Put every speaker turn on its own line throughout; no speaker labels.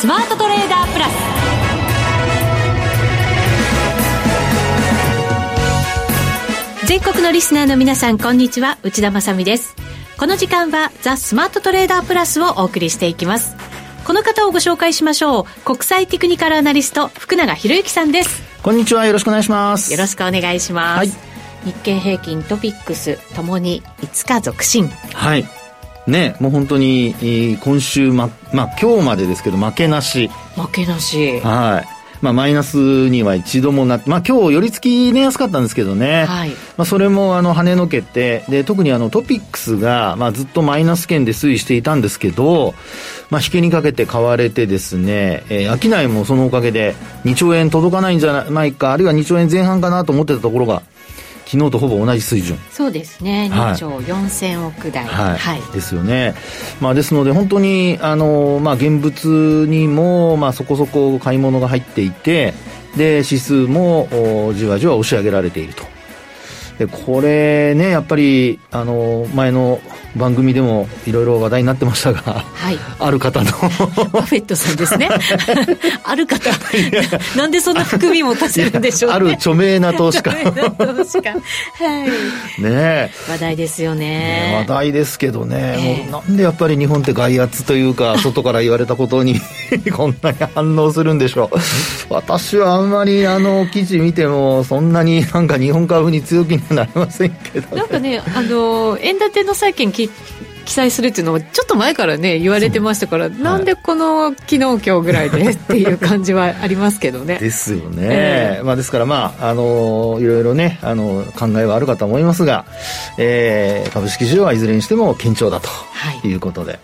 スマートトレーダープラス。全国のリスナーの皆さんこんにちは。内田まさです。この時間はザ・スマートトレーダープラスをお送りしていきます。この方をご紹介しましょう。国際テクニカルアナリスト福永博之さんです。
こんにちは。よろしくお願いします。
よろしくお願いします、はい、日経平均トピックスともに5日続伸。
はいね、もう本当に今週ま、まあ今日までですけど負けなし。
負けなし。
はい。まあ、マイナスには一度もなって、まあ、今日、寄り付き値安かったんですけどね。はい。まあ、それも、あの、跳ねのけて、で、特にあの、トピックスが、まあ、ずっとマイナス圏で推移していたんですけど、まあ、引けにかけて買われてですね、えー、商いもそのおかげで、2兆円届かないんじゃないか、あるいは2兆円前半かなと思ってたところが、昨日とほぼ同じ水準。
そうですね。2兆4000億台、
はい、はい、ですよね、まあ、ですので本当にあの、まあ、現物にも、まあ、そこそこ買い物が入っていてで指数もじわじわ押し上げられていると。でこれねやっぱりあの前の番組でもいろいろ話題になってましたが、はい、ある方の。バフ
ェットさんですね。ある方。なんでそんな含みも立てるんでしょうね。
ある著名な投資家。
投資家。はい。ね話題ですよね、ね、
話題ですけどね、えー、もうなんでやっぱり日本って外圧というか 外から言われたことに こんなに反応するんでしょう。私はあんまりあの記事見てもそんなになんか日本株に強気にはなりませんけど、
なんかねあの円建ての債券記載するっていうのはちょっと前からね言われてましたから、なんでこの昨日今日ぐらいでっていう感じはありますけどね。
ですよね、えー、まあ、ですからまああのいろいろねあの考えはあるかと思いますが、えー、株式市場はいずれにしても堅調だとい。うことで、はい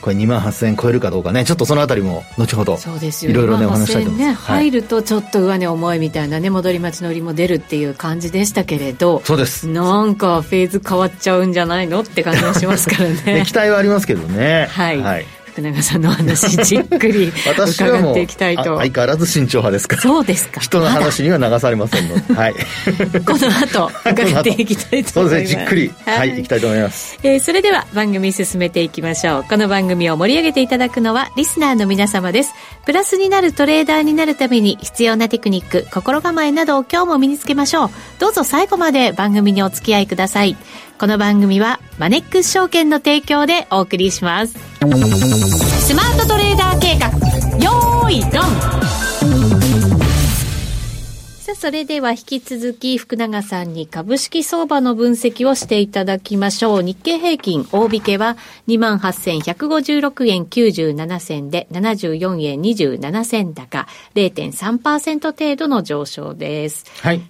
これ2万8000円超えるかどうかね。ちょっとそのあたりも後ほどいろいろねお話したいと思います、
ね、入るとちょっと上値重いみたいなね戻り待ち乗りも出るっていう感じでしたけれど
そうです。
なんかフェーズ変わっちゃうんじゃないのって感じがしますからね
期待はありますけどね。
はい、はい福永さんの話じっくり 伺っていきたいと。
相変わらず慎重派ですから。
そうですか。
人の話には流されませんので、はい、
この後伺っていきたいと思います。そうです
ねじっくりはい、はい、いきたいと思います、
えー、それでは番組進めていきましょう。この番組を盛り上げていただくのはリスナーの皆様です。プラスになるトレーダーになるために必要なテクニック心構えなどを今日も身につけましょう。どうぞ最後まで番組にお付き合いくださいこの番組はマネックス証券の提供でお送りします。スマートトレーダー計画、よーい、ドンさあ、それでは引き続き福永さんに株式相場の分析をしていただきましょう。日経平均大引けは28,156円97銭で74円27銭高0.3%程度の上昇です。
はい。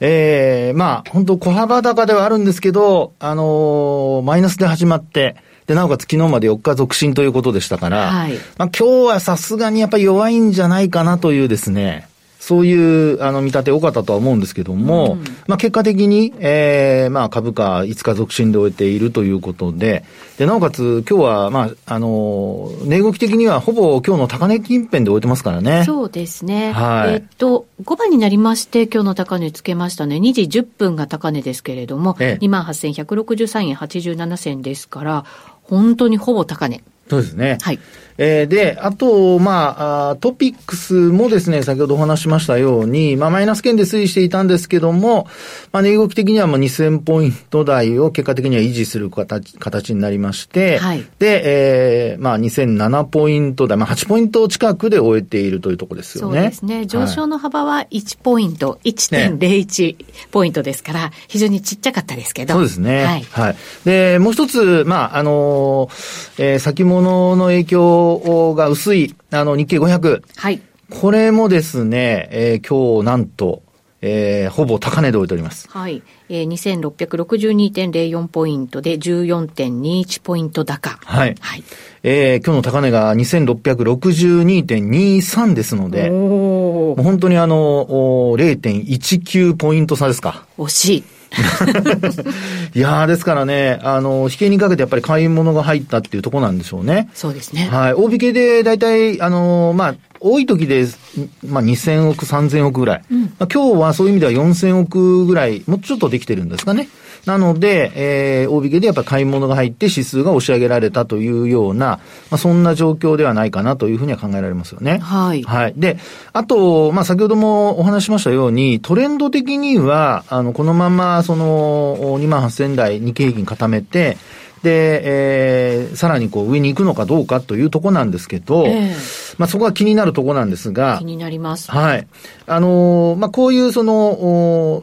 ええー、まあ、本当小幅高ではあるんですけど、あのー、マイナスで始まって、で、なおかつ昨日まで4日続伸ということでしたから、はい、まあ今日はさすがにやっぱり弱いんじゃないかなというですね、そういうあの見立て多かったとは思うんですけども、うん、まあ結果的に、えー、まあ株価5日続伸で終えているということで、で、なおかつ今日は、まあ、あの、値動き的にはほぼ今日の高値近辺で終えてますからね。
そうですね。はい。えっと、5番になりまして、今日の高値つけましたね。2時10分が高値ですけれども、ええ、28,163円87銭ですから、本当にほぼ高値。
そうですね。はい。えー、で、あと、まあトピックスもですね、先ほどお話しましたように、まあ、マイナス圏で推移していたんですけども、まあ、値動き的にはもう2000ポイント台を結果的には維持する形形になりまして、はい、で、えー、まあ、2007ポイント台、まあ、8ポイント近くで終えているというところですよね。
そうですね。上昇の幅は1ポイント、はい、1.01ポイントですから、非常にちっちゃかったですけど。
そうですね。はい。はい、で、もう一つ、まあ、あのえー、先物の影響が薄い、あの、日経500。はい。これもですね、えー、今日なんと、えー、ほぼ高値で置いております。
はい。えー、2662.04ポイントで14.21ポイント高。
はい。はい。えー、今日の高値が2662.23ですので、もう本当にあの、0.19ポイント差ですか。
惜しい。
いやー、ですからね、あの、引けにかけてやっぱり買い物が入ったっていうところなんでしょうね。
そうですね。
はい。大引けで大体、あの、まあ、多い時で、まあ、2000億、3000億ぐらい。うん、まあ、今日はそういう意味では4000億ぐらい、もうちょっとできてるんですかね。なので、えー、大引けでやっぱ買い物が入って指数が押し上げられたというような、まあ、そんな状況ではないかなというふうには考えられますよね。
はい。
はい。で、あと、まあ、先ほどもお話しましたように、トレンド的には、あの、このまま、その、2万8000台日経平均固めて、で、えー、さらにこう上に行くのかどうかというとこなんですけど、えー、まあそこは気になるとこなんですが、
気になります。
はい。あのー、まあこういうその、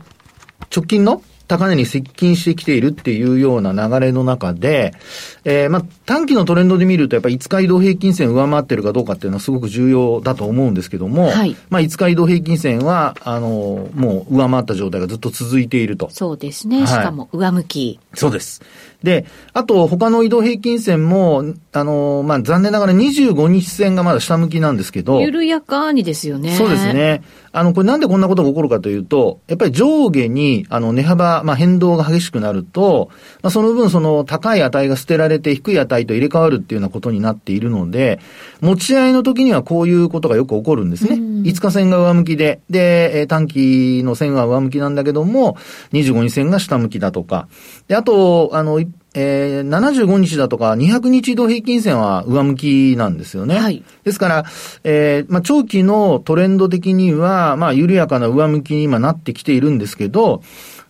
直近の高値に接近してきているっていうような流れの中で、えー、まあ、短期のトレンドで見ると、やっぱり5日移動平均線上回ってるかどうかっていうのはすごく重要だと思うんですけども、はい、まあ、5日移動平均線は、あの、もう上回った状態がずっと続いていると。
そうですね。はい、しかも上向き。
そうです。で、あと、他の移動平均線も、あの、まあ、残念ながら25日線がまだ下向きなんですけど。
緩やかにですよね。
そうですね。あの、これなんでこんなことが起こるかというと、やっぱり上下に、あの、値幅、まあ、変動が激しくなると、まあ、その分、その、高い値が捨てられて、低い値と入れ替わるっていうようなことになっているので、持ち合いの時にはこういうことがよく起こるんですね。5日線が上向きで、で、短期の線は上向きなんだけども、25日線が下向きだとか。で、あと、あの、えー、75日だとか200日移動平均線は上向きなんですよね。はい。ですから、えー、まあ、長期のトレンド的には、まあ、緩やかな上向きに今なってきているんですけど、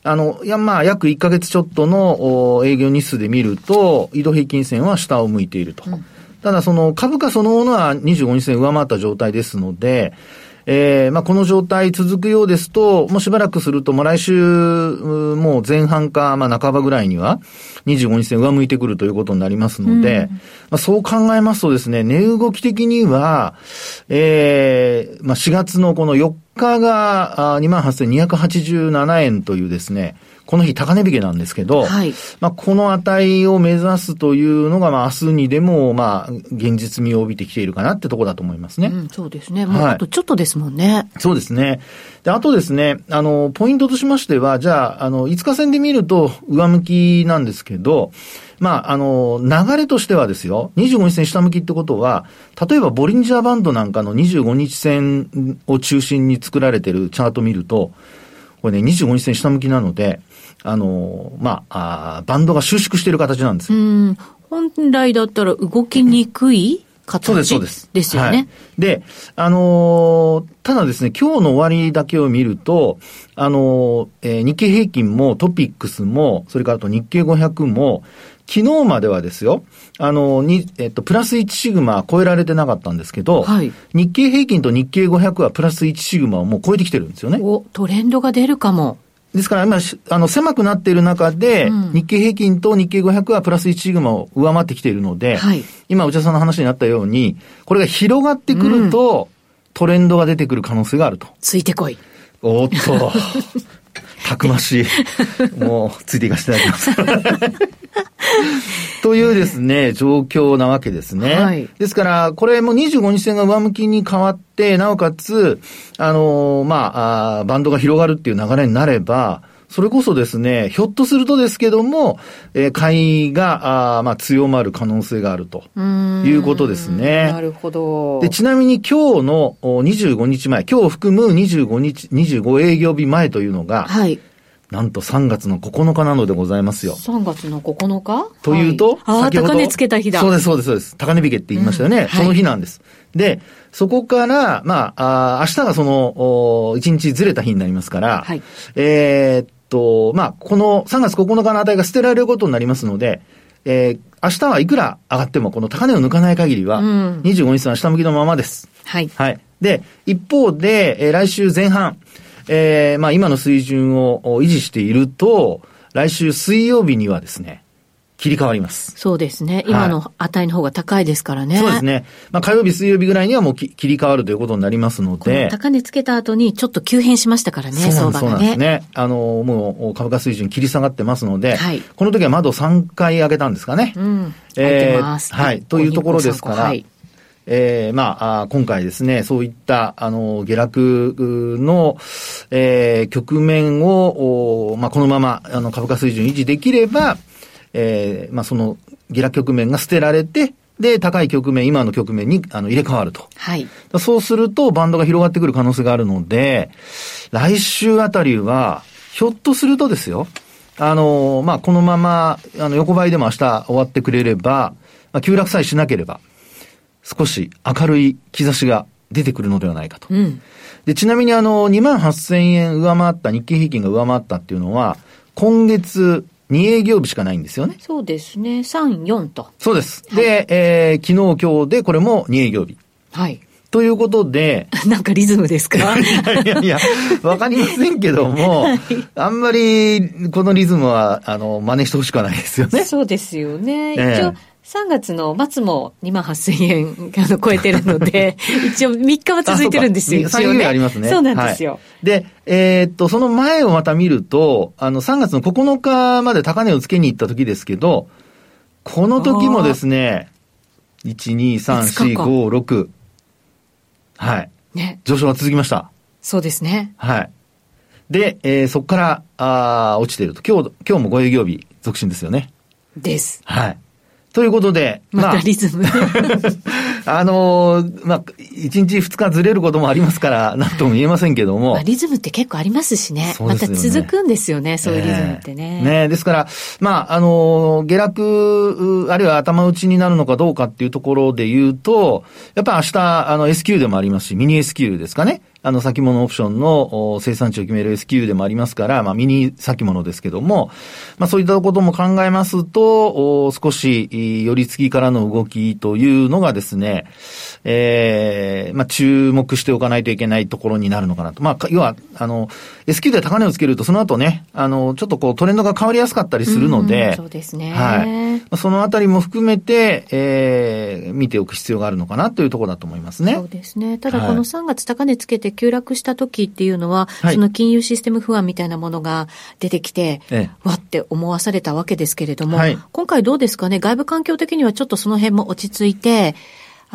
あの、いや、まあ、約1ヶ月ちょっとの営業日数で見ると、移動平均線は下を向いていると。うん、ただ、その株価そのものは25日線上回った状態ですので、えー、まあ、この状態続くようですと、もうしばらくすると、もう来週、もう前半か、まあ、半ばぐらいには、25日線上向いてくるということになりますので、うん、まあ、そう考えますとですね、値動き的には、えー、まあ、4月のこの4日が28,287円というですね、この日高値引けなんですけど、はい、まあ、この値を目指すというのが、まあ、明日にでも、まあ、現実味を帯びてきているかなってところだと思いますね。う
ん、そうですね。もうあとちょっとですもんね、はい。
そうですね。で、あとですね、あの、ポイントとしましては、じゃあ、あの、5日線で見ると上向きなんですけど、まあ、あの、流れとしてはですよ、25日線下向きってことは、例えばボリンジャーバンドなんかの25日線を中心に作られてるチャート見ると、これね、25日線下向きなので、あの、まあ、あバンドが収縮している形なんですよ。
本来だったら動きにくい形そうです、そうです。ですよね。はい、
で、あのー、ただですね、今日の終わりだけを見ると、あのー、えー、日経平均もトピックスも、それからと日経500も、昨日まではですよ、あの、に、えっと、プラス1シグマ超えられてなかったんですけど、はい、日経平均と日経500はプラス1シグマをもう超えてきてるんですよね。
お、トレンドが出るかも。
ですから今、あの、狭くなっている中で、うん、日経平均と日経500はプラス1シグマを上回ってきているので、はい、今、内田さんの話になったように、これが広がってくると、うん、トレンドが出てくる可能性があると。
ついてこい。
おっと。たくましい。もう、ついていかせていただきます。というですね、状況なわけですね。はい、ですから、これも25日線が上向きに変わって、なおかつ、あのー、まああ、バンドが広がるっていう流れになれば、それこそですね、ひょっとするとですけども、えー、買いが、あまあ、強まる可能性があるということですね。
なるほど。
で、ちなみに今日の25日前、今日含む25日、25営業日前というのが、はい。なんと3月の9日なのでございますよ。
3月の9日？
というと、
はい、ああ、高値つけた日だ。
そうです、そうです、そうです。高値引けって言いましたよね。うんはい、その日なんです。で、そこから、まあ、あ明日がその、1日ずれた日になりますから、はい、えー、と、まあ、この3月9日の値が捨てられることになりますので、えー、明日はいくら上がっても、この高値を抜かない限りは、25日線は下向きのままです。
はい。
はい。で、一方で、えー、来週前半、えー、まあ今の水準を維持していると、来週水曜日にはですね、切り替わります。
そうですね。今の値の方が高いですからね。
そうですね。まあ火曜日、水曜日ぐらいにはもう切り替わるということになりますので。
高値つけた後にちょっと急変しましたからね、相場がね。そうなんですね。
あの、もう株価水準切り下がってますので、はい、この時は窓3回上げたんですかね。
うん。えー、
はい。というところですから、はい、えー、まあ、今回ですね、そういった、あの、下落の、えー、局面を、まあ、このまま、あの、株価水準維持できれば、えー、まあ、その、下落局面が捨てられて、で、高い局面、今の局面にあの入れ替わると。
はい。
そうすると、バンドが広がってくる可能性があるので、来週あたりは、ひょっとするとですよ、あの、まあ、このまま、あの、横ばいでも明日終わってくれれば、まあ、急落さえしなければ、少し明るい兆しが出てくるのではないかと。うん、で、ちなみにあの、2万8000円上回った、日経平均が上回ったっていうのは、今月2営業日しかないんですよね。
そうですね。3、4と。
そうです。はい、で、えー、昨日今日でこれも2営業日。
はい。
ということで。
なんかリズムですか？
いやいやいや、わかりませんけども、はい、あんまりこのリズムは、あの、真似してほしくはないですよね。
そうですよね。一応、3月の末も2万8000円あの超えてるので、一応3日は続いてるんですよ。
一応ね。ありますね。
そうなんですよ。はい、
で、えー、っと、その前をまた見ると、あの、3月の9日まで高値をつけに行った時ですけど、この時もですね、1、2、3、4、5、6。はい。ね。上昇が続きました。
そうですね。
はい。で、えー、そこから、あ落ちていると。今日、今日も5営業日、続伸ですよね。
です。
はい。ということで、
またリズム。
あのー、まあ、1日2日ずれることもありますから、なんとも言えませんけども。まあ、
リズムって結構ありますしね。ねまた続くんですよね、そういうリズムってね。えー、
ねですから、まあ、あのー、下落、あるいは頭打ちになるのかどうかっていうところで言うと、やっぱ明日、あの、S q でもありますし、ミニ S q ですかね。あの、先物オプションの生産地を決める S q でもありますから、まあ、ミニ先物ですけども、まあ、そういったことも考えますと、少し、寄り付きからの動きというのがですね、ええー、まあ、注目しておかないといけないところになるのかなと。まあ、要は、あの、S q で高値をつけると、その後ね、あの、ちょっとこう、トレンドが変わりやすかったりするので、
そうですね。
はい。そのあたりも含めて、ええー、見ておく必要があるのかなというところだと思いますね。
そうですね。ただ、この3月高値つけて急落した時っていうのは、はい、その金融システム不安みたいなものが出てきて、ええ、わって思わされたわけですけれども、はい、今回どうですかね、外部環境的にはちょっとその辺も落ち着いて、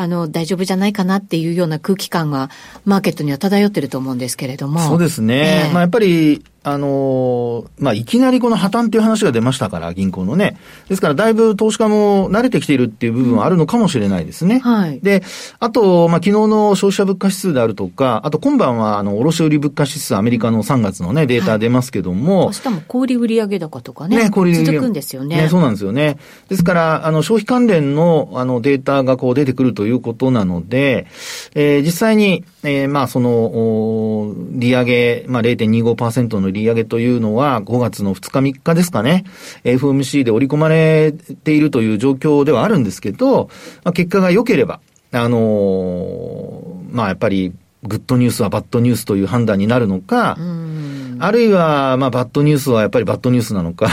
あの、大丈夫じゃないかなっていうような空気感が、マーケットには漂ってると思うんですけれども。
そうですね。えー、まあ、やっぱり、あのまあ、いきなりこの破綻っていう話が出ましたから、銀行のね。ですから、だいぶ投資家も慣れてきているっていう部分はあるのかもしれないですね。うん、
はい。
で、あと、まあ、昨日の消費者物価指数であるとか、あと今晩は、あの、卸売物価指数、アメリカの3月のね、データ出ますけども。はい、
明日も小売売上高とかね。ね、小売売続くんですよね。ね、
そうなんですよね。ですから、あの、消費関連の、あの、データがこう出てくるということなので、えー、実際に、えー、まあ、その、利上げ、まあ、0.25%の利上げというのは、5月の2日3日ですかね、FOMC で織り込まれているという状況ではあるんですけど、まあ、結果が良ければ、あのー、まあ、やっぱり、グッドニュースはバッドニュースという判断になるのか、うん。あるいは、まあ、バッドニュースはやっぱりバッドニュースなのか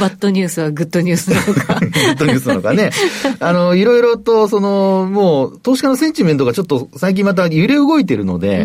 バッドニュースはグッドニュースなのか。グ
ッドニュースなのかね。あの、いろいろと、その、もう、投資家のセンチメントがちょっと最近また揺れ動いてるので、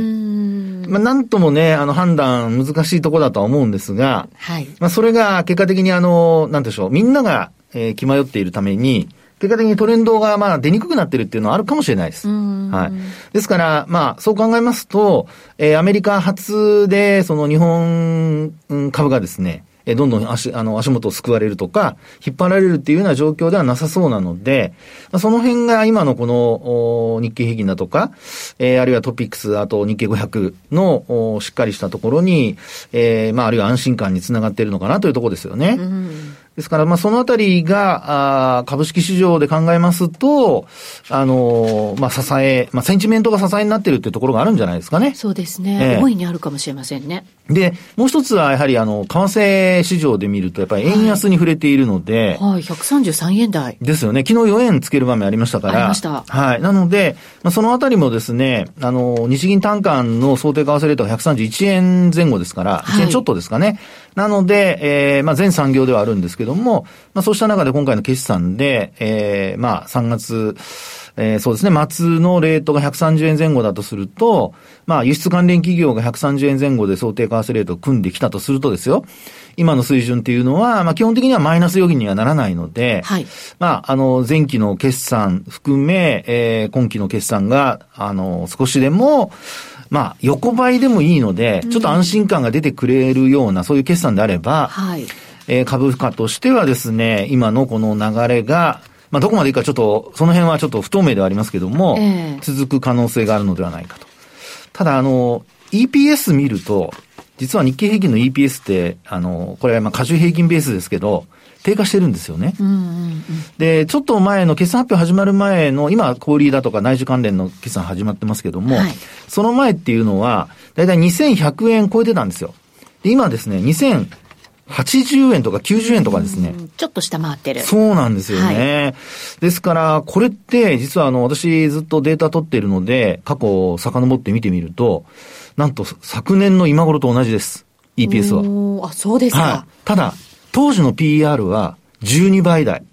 まあ、なんともね、あの、判断難しいところだとは思うんですが、
はい。
まあ、それが結果的にあの、なんでしょう、みんなが、えー、気迷っているために、結果的にトレンドがまあ出にくくなってるっていうのはあるかもしれないです。はい。ですから、まあ、そう考えますと、えー、アメリカ初で、その日本株がですね、えどんどん足、あの、足元を救われるとか、引っ張られるっていうような状況ではなさそうなので、まあ、その辺が今のこの、日経平均だとか、えー、あるいはトピックス、あと日経500の、しっかりしたところに、えー、まあ、あるいは安心感につながっているのかなというところですよね。うんですから、まあ、そのあたりが、あ株式市場で考えますと、あのー、まあ、支え、まあ、センチメントが支えになってるっていうところがあるんじゃないですかね。
そうですね。えー、大いにあるかもしれませんね。
で、もう一つは、やはり、あの、為替市場で見ると、やっぱり円安に触れているので、
はい、はい、133円台。
ですよね。昨日4円つける場面ありましたから。あ
りました。
はい。なので、まあ、そのあたりもですね、あの、日銀単価の想定為替レートが131円前後ですから、1円ちょっとですかね。なので、えー、まあ、全産業ではあるんですけども、まあ、そうした中で今回の決算で、えー、まあ、3月、えー、そうですね、末のレートが130円前後だとすると、まあ、輸出関連企業が130円前後で想定為替レートを組んできたとするとですよ、今の水準っていうのは、まあ、基本的にはマイナス予期にはならないので、
はい。
まあ、あの、前期の決算含め、えー、今期の決算が、あの、少しでも、まあ、横ばいでもいいので、ちょっと安心感が出てくれるような、そういう決算であれば、
はい。
えー、株価としてはですね、今のこの流れが、まあ、どこまでいくかちょっと、その辺はちょっと不透明ではありますけども、えー、続く可能性があるのではないかと。ただ、あの、EPS 見ると、実は日経平均の EPS って、あの、これはまあ、過重平均ベースですけど、低下してるんですよね。うんうんうん、で、ちょっと前の決算発表始まる前の、今、小売だとか内需関連の決算始まってますけども、はい、その前っていうのは、だいたい2100円超えてたんですよ。で、今ですね、2080円とか90円とかですね。
ちょっと下回ってる。
そうなんですよね。はい、ですから、これって、実はあの、私ずっとデータ取っているので、過去を遡って見てみると、なんと昨年の今頃と同じです。EPS
は。あ、そうですか。
はい、ただ、当時の PER は12倍台。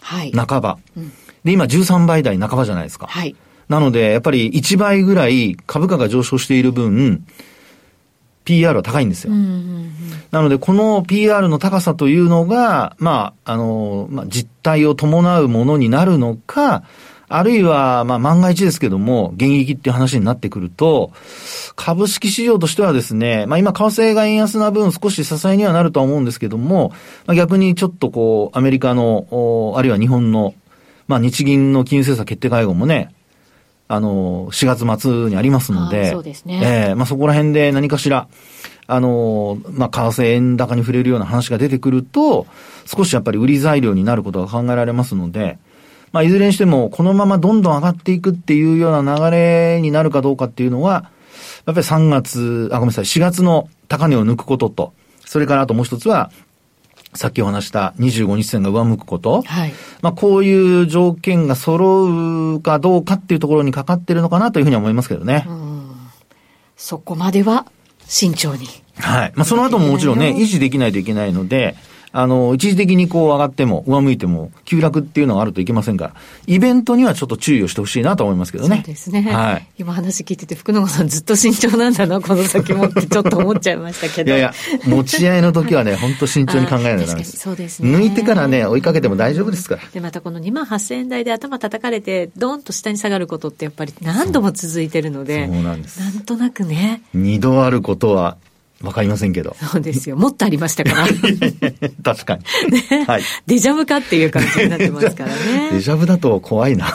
はい。半ば。うん、で、今13倍台半ばじゃないですか。はい。なので、やっぱり1倍ぐらい株価が上昇している分、PR は高いんですよ。うんうんうん、なので、この PR の高さというのが、まあ、あの、まあ、実態を伴うものになるのか、あるいは、まあ、万が一ですけども、現役っていう話になってくると、株式市場としてはですね、まあ、今、為替が円安な分少し支えにはなるとは思うんですけども、まあ、逆にちょっとこう、アメリカの、あるいは日本の、まあ、日銀の金融政策決定会合もね、あの、4月末にありますので、
そうですね。
ええー、まあ、そこら辺で何かしら、あの、まあ、為替円高に触れるような話が出てくると、少しやっぱり売り材料になることが考えられますので、まあ、いずれにしても、このままどんどん上がっていくっていうような流れになるかどうかっていうのは、やっぱり3月、あ、ごめんなさい、4月の高値を抜くことと、それからあともう一つは、さっきお話した25日線が上向くこと。はい。まあ、こういう条件が揃うかどうかっていうところにかかってるのかなというふうに思いますけどね。うん。
そこまでは慎重に。
はい。まあ、その後ももちろんね、維持できないといけないので、あの、一時的にこう上がっても、上向いても、急落っていうのがあるといけませんから、イベントにはちょっと注意をしてほしいなと思いますけどね。
そうですね。はい。今話聞いてて、福永さんずっと慎重なんだな、この先もってちょっと思っちゃいましたけど。
いやいや、持ち合いの時はね、本当慎重に考えないとダメです。
そうですね。
抜いてからね、追いかけても大丈夫ですから。
で、またこの2万8000円台で頭叩かれて、ドーンと下に下がることってやっぱり何度も続いてるので、そうなんです。なんとなくね。
二度あることはわかりませんけど。
そうですよ。もっとありましたから。
確かに。
ね、はい。デジャブかっていう感じになってますからね。
デジャブだと怖いな。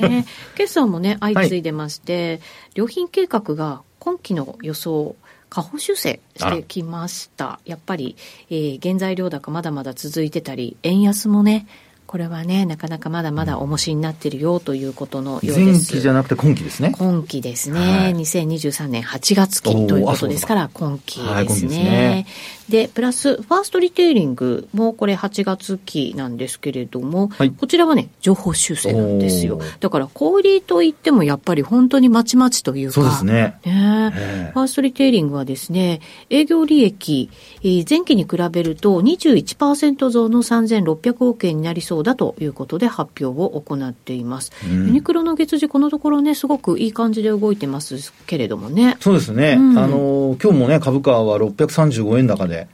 ね決算 もね、相次いでまして、はい、良品計画が今期の予想、下方修正してきました。やっぱり、えー、原材料高まだまだ続いてたり、円安もね、これはね、なかなかまだまだ重しになってるよということのようです。前
期じゃなくて今期ですね。
今期ですね。はい、2023年8月期ということですから、今期ですね。で、プラス、ファーストリテイリングもこれ8月期なんですけれども、はい、こちらはね、情報修正なんですよ。だから、小売りといってもやっぱり本当にまちまちというか、
そうですね。
ねファーストリテイリングはですね、営業利益、えー、前期に比べると21%増の3600億円になりそうだということで発表を行っています。うん、ユニクロの月次このところね、すごくいい感じで動いてますけれどもね。
そうですね。うん、あの、今日もね、株価は635円高で、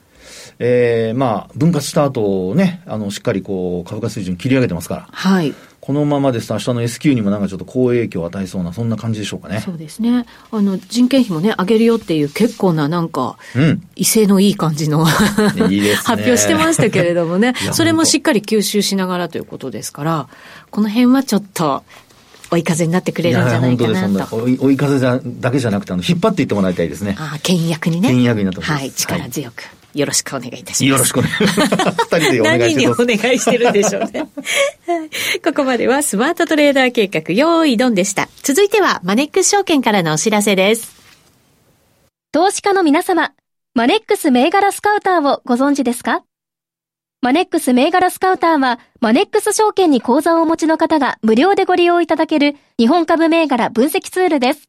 えー、まあ、分割した後ね、あの、しっかりこう、株価水準切り上げてますから。
はい。
このままですと、明日の S q にもなんかちょっと好影響を与えそうな、そんな感じでしょうかね。
そうですね。あの、人件費もね、上げるよっていう結構な、なんか、うん、威勢のいい感じの いいね、発表してましたけれどもね、それもしっかり吸収しながらということですから、この辺はちょっと、追い風になってくれるんじゃないかなと。
追い風じゃだけじゃなくて、あの、引っ張っていってもらいたいですね。
ああ、倹約にね。
倹約になって
はい、力強く。はいよろしくお願いいたします。
よろしくお願いします。二人でお願いします。何
にお願いしてるんでしょうね。ここまではスマートトレーダー計画、用意ドンでした。続いては、マネックス証券からのお知らせです。
投資家の皆様、マネックス銘柄スカウターをご存知ですか？マネックス銘柄スカウターは、マネックス証券に口座をお持ちの方が無料でご利用いただける日本株銘柄分析ツールです。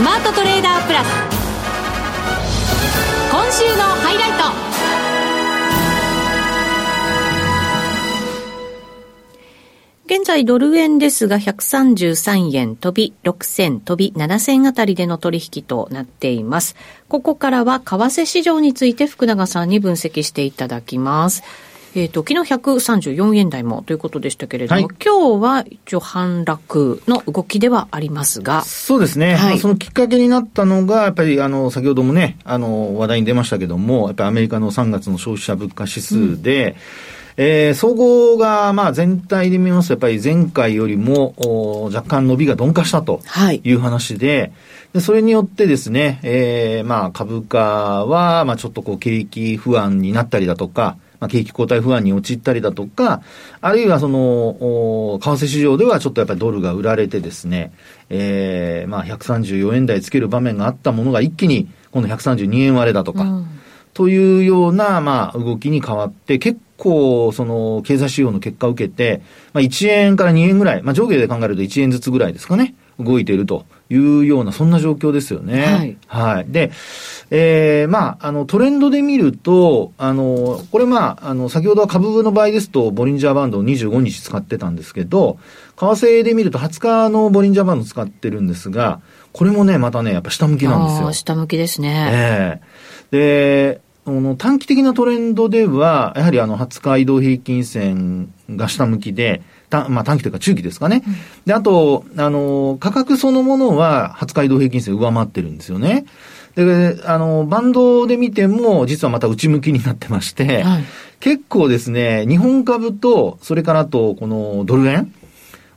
スマートトレーダープラス。今週のハイライト。現在ドル円ですが133円飛び6銭飛び7銭あたりでの取引となっています。ここからは為替市場について福永さんに分析していただきます。えっ、ー、と、昨日134円台もということでしたけれども、はい、今日は一応反落の動きではありますが。
そうですね。はい、そのきっかけになったのが、やっぱりあの、先ほどもね、あの、話題に出ましたけども、やっぱりアメリカの3月の消費者物価指数で、うんえー、総合が、まあ、全体で見ますと、やっぱり前回よりも若干伸びが鈍化したという話で、はい、でそれによってですね、えー、まあ、株価は、まあ、ちょっとこう、景気不安になったりだとか、まあ、景気後退不安に陥ったりだとか、あるいはその、為替市場ではちょっとやっぱりドルが売られてですね、えー、まあ、134円台つける場面があったものが一気に、今度132円割れだとか、うん。というような、まあ、動きに変わって、結構、その、経済指標の結果を受けて、まあ、1円から2円ぐらい、まあ、上下で考えると1円ずつぐらいですかね、動いているというような、そんな状況ですよね。はい。はい。で、えー、まあ、あの、トレンドで見ると、あの、これまあ、あの、先ほどは株の場合ですと、ボリンジャーバンドを25日使ってたんですけど、為替で見ると20日のボリンジャーバンド使ってるんですが、これもね、またね、やっぱ下向きなんですよ。
下向きですね。
ええーで、あの短期的なトレンドでは、やはりあの20日移動平均線が下向きで、たまあ、短期というか中期ですかね。うん、で、あと、あの、価格そのものは20日移動平均線上回ってるんですよね。で、あの、バンドで見ても、実はまた内向きになってまして、はい、結構ですね、日本株と、それからと、このドル円、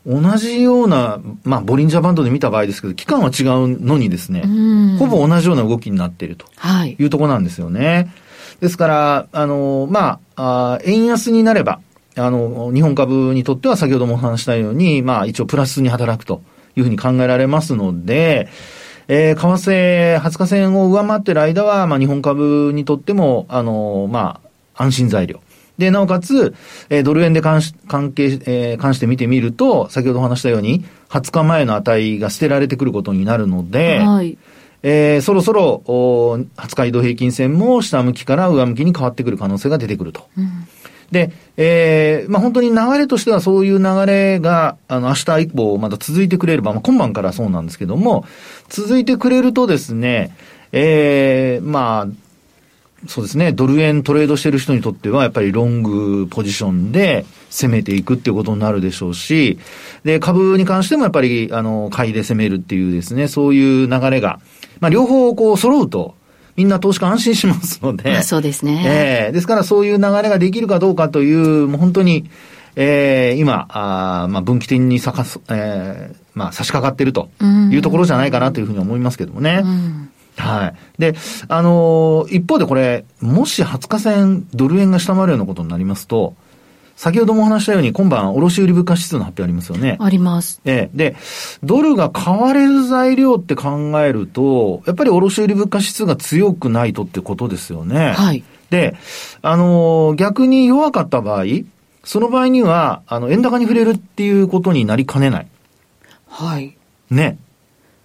同じような、まあ、ボリンジャーバンドで見た場合ですけど、期間は違うのにですね、ほぼ同じような動きになっているというところなんですよね。はい、ですから、あの、まあ、あ円安になれば、あの、日本株にとっては先ほどもお話したように、まあ、一応プラスに働くというふうに考えられますので、えー、為替、20日線を上回っている間は、まあ、日本株にとっても、あの、まあ、安心材料。で、なおかつ、えー、ドル円で関し関係、えー、関して見てみると、先ほどお話したように、20日前の値が捨てられてくることになるので、はい、えー、そろそろ、お20日移動平均線も下向きから上向きに変わってくる可能性が出てくると。うん、で、えー、まあ本当に流れとしてはそういう流れが、あの、明日以降まだ続いてくれれば、まあ今晩からそうなんですけども、続いてくれるとですね、えー、まあ、そうですね、ドル円トレードしてる人にとっては、やっぱりロングポジションで攻めていくっていうことになるでしょうし、で、株に関してもやっぱり、あの、買いで攻めるっていうですね、そういう流れが、まあ、両方こう揃うと、みんな投資家安心しますので。
そうですね。
ええー、ですからそういう流れができるかどうかという、もう本当に、ええー、今、あまあ、分岐点にさかす、ええー、まあ、差し掛かっているというところじゃないかなというふうに思いますけどもね。うんはい。で、あのー、一方でこれ、もし20日線ドル円が下回るようなことになりますと、先ほどもお話したように、今晩、卸売物価指数の発表ありますよね。
あります。
ええ。で、ドルが買われる材料って考えると、やっぱり卸売物価指数が強くないとってことですよね。
はい。
で、あのー、逆に弱かった場合、その場合には、あの、円高に触れるっていうことになりかねない。
はい。
ね。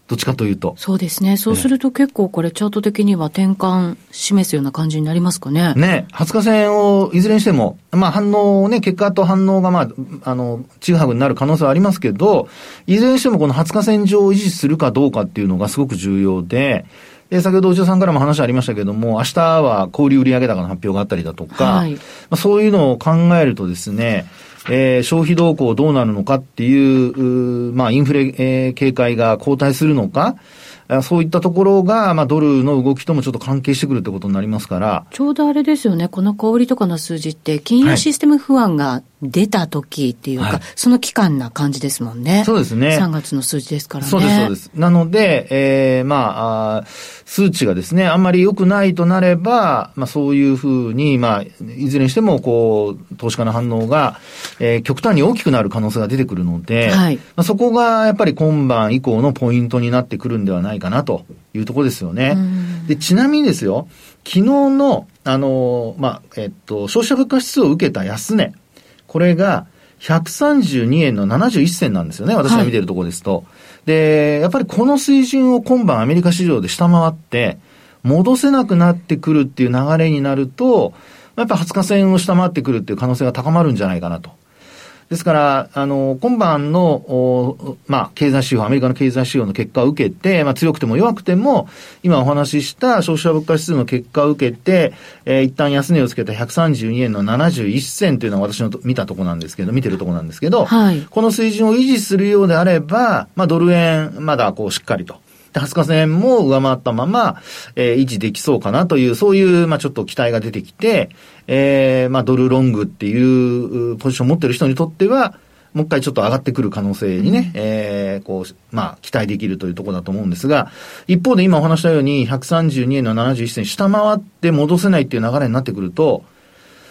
どっちかというと。
そうですね。そうすると結構これチャート的には転換示すような感じになりますかね。
ね。20日線をいずれにしても、まあ反応ね、結果と反応がまあ、あの、ちぐはぐになる可能性はありますけど、いずれにしてもこの20日線上を維持するかどうかっていうのがすごく重要で、で、先ほど内田さんからも話ありましたけども、明日は小売売上高の発表があったりだとか、はい、まあ、そういうのを考えるとですね、えー、消費動向どうなるのかっていう、うまあ、インフレ、えー、警戒が後退するのか、そういったところが、まあ、ドルの動きともちょっと関係してくるってことになりますから。
ちょうどあれですよね、この小売とかの数字って、金融システム不安が出た時っていうか、はい、その期間な感じですもんね。
そうですね。
3月の数字ですからね。
そうです、そうです。なので、えー、まああ、数値がですね、あんまり良くないとなれば、まあ、そういうふうに、まあ、いずれにしても、こう、投資家の反応が、えー、極端に大きくなる可能性が出てくるので、はい、まあ、そこがやっぱり今晩以降のポイントになってくるんではないかなというところですよね。で、ちなみにですよ、昨日の、あの、まあ、えっと、消費者物価指数を受けた安値、これが132円の71銭なんですよね、私が見てるところですと。はい、で、やっぱりこの水準を今晩アメリカ市場で下回って、戻せなくなってくるっていう流れになると、やっぱ20日線を下回ってくるっていう可能性が高まるんじゃないかなと。ですから、あの、今晩の、まあ、経済指標、アメリカの経済指標の結果を受けて、まあ、強くても弱くても、今お話しした消費者物価指数の結果を受けて、えー、一旦安値をつけた132円の71銭というのは私の見たとこなんですけど、見てるとこなんですけど、はい、この水準を維持するようであれば、まあ、ドル円、まだこう、しっかりと。で、20日線も上回ったまま、えー、維持できそうかなという、そういう、まあ、ちょっと期待が出てきて、えー、まあ、ドルロングっていうポジションを持ってる人にとっては、もう一回ちょっと上がってくる可能性にね、うん、えー、こう、まあ、期待できるというところだと思うんですが、一方で今お話したように、132円の71銭下回って戻せないっていう流れになってくると、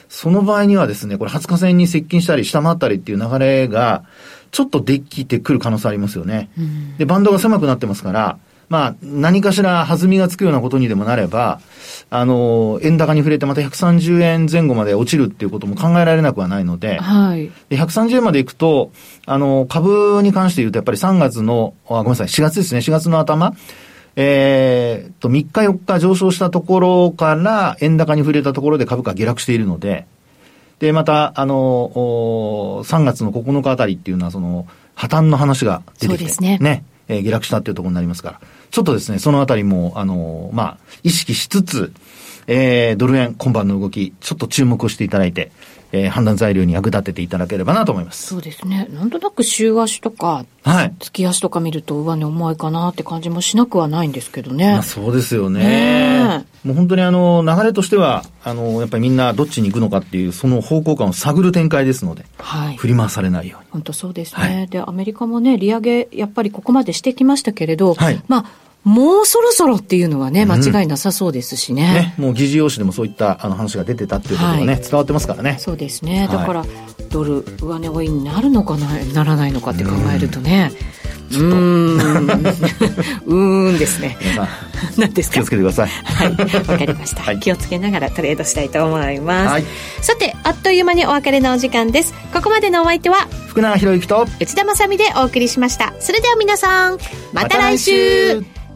その場合にはですね、これ20日線に接近したり下回ったりっていう流れが、ちょっとできてくる可能性ありますよね。うん、で、バンドが狭くなってますから、まあ、何かしら弾みがつくようなことにでもなれば、あの、円高に触れてまた130円前後まで落ちるっていうことも考えられなくはないので、はい。で、130円まで行くと、あの、株に関して言うとやっぱり3月の、あごめんなさい、4月ですね、4月の頭、えー、と、3日4日上昇したところから円高に触れたところで株価下落しているので、で、また、あの、3月の9日あたりっていうのは、その、破綻の話が出てきて、ね。ね。えー、下落したっていうところになりますから。ちょっとですね、そのあたりも、あのー、まあ、意識しつつ、えー、ドル円今晩の動き、ちょっと注目をしていただいて、えー、判断材料に役立てていただければなと思います。
そうですね。なんとなく週足とか、はい。月足とか見ると上値重いかなって感じもしなくはないんですけどね。まあ、
そうですよね。ねもう本当にあの、流れとしては、あの、やっぱりみんなどっちに行くのかっていう、その方向感を探る展開ですので、はい。振り回されないように。
本当そうですね。はい、で、アメリカもね、利上げ、やっぱりここまでしてきましたけれど、はい。まあ、もうそろそろっていうのはね、間違いなさそうですしね。
うん、ねもう議事要旨でもそういったあの話が出てたっていうことがね、はい、伝わってますからね。
そうですね。だから、はい、ドル上値追いになるのかな、ならないのかって考えるとね。うーん。うーんですね。何ですか？
気をつけてください。
はい。わかりました、はい、気をつけながらトレードしたいと思います。はい、さて、あっという間にお別れのお時間です。ここまでのお相手は、
福永博之と
内田まさでお送りしました。それでは皆さん、また来週ま